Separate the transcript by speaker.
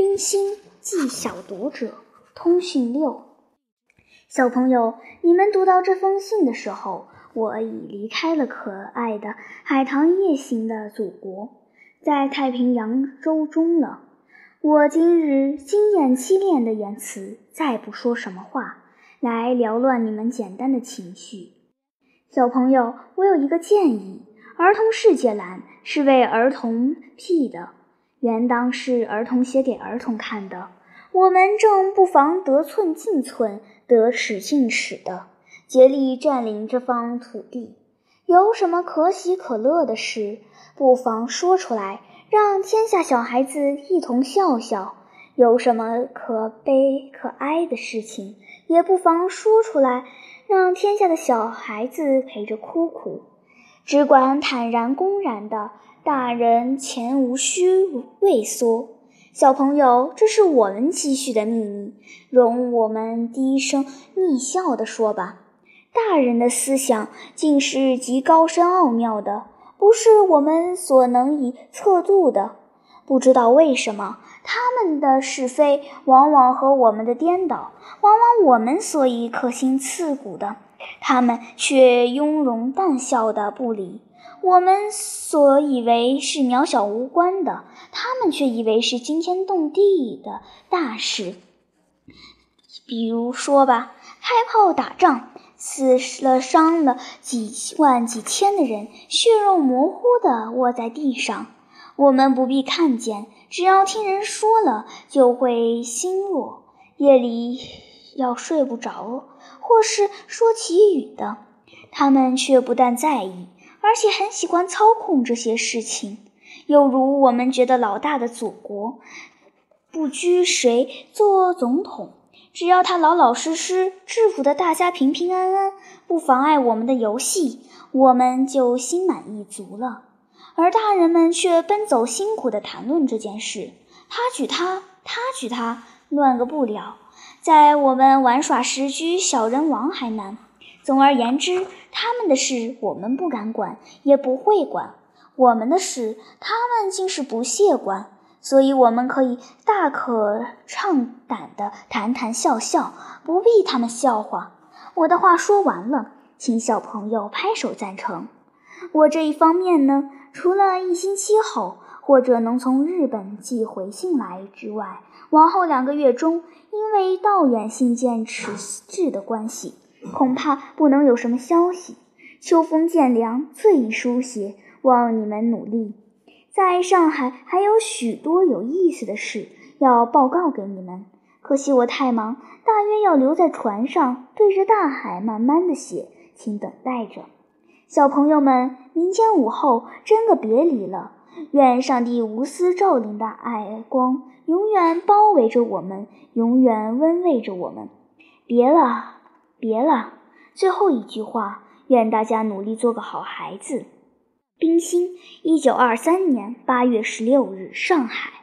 Speaker 1: 冰心寄小读者，通讯六。小朋友，你们读到这封信的时候，我已离开了可爱的海棠夜行的祖国，在太平洋洲中了。我今日经验凄练的言辞，再不说什么话来缭乱你们简单的情绪。小朋友，我有一个建议：儿童世界栏是为儿童辟的，原当是儿童写给儿童看的。我们正不妨得寸进寸。得尺进尺的竭力占领这方土地，有什么可喜可乐的事，不妨说出来，让天下小孩子一同笑笑；有什么可悲可哀的事情，也不妨说出来，让天下的小孩子陪着哭哭。只管坦然公然的，大人前无需畏缩。小朋友，这是我们积蓄的秘密，容我们低声逆笑地说吧。大人的思想竟是极高深奥妙的，不是我们所能以测度的。不知道为什么，他们的是非往往和我们的颠倒，往往我们所以可心刺骨的，他们却雍容淡笑的不理。我们所以为是渺小无关的，他们却以为是惊天动地的大事。比如说吧，开炮打仗，死了伤了几万几千的人，血肉模糊的卧在地上，我们不必看见，只要听人说了，就会心弱。夜里要睡不着，或是说起语的，他们却不但在意。而且很喜欢操控这些事情，又如我们觉得老大的祖国不拘谁做总统，只要他老老实实制服的大家平平安安，不妨碍我们的游戏，我们就心满意足了。而大人们却奔走辛苦地谈论这件事，他举他，他举他，乱个不了。在我们玩耍时，居小人王还难。总而言之，他们的事我们不敢管，也不会管；我们的事，他们竟是不屑管。所以，我们可以大可畅胆地谈谈笑笑，不必他们笑话。我的话说完了，请小朋友拍手赞成。我这一方面呢，除了一星期后或者能从日本寄回信来之外，往后两个月中，因为道远信件迟滞的关系。恐怕不能有什么消息。秋风渐凉，最宜书写，望你们努力。在上海还有许多有意思的事要报告给你们，可惜我太忙，大约要留在船上，对着大海慢慢的写，请等待着。小朋友们，明天午后真个别离了。愿上帝无私照临的爱光永远包围着我们，永远温慰着我们。别了。别了，最后一句话，愿大家努力做个好孩子。冰心，一九二三年八月十六日，上海。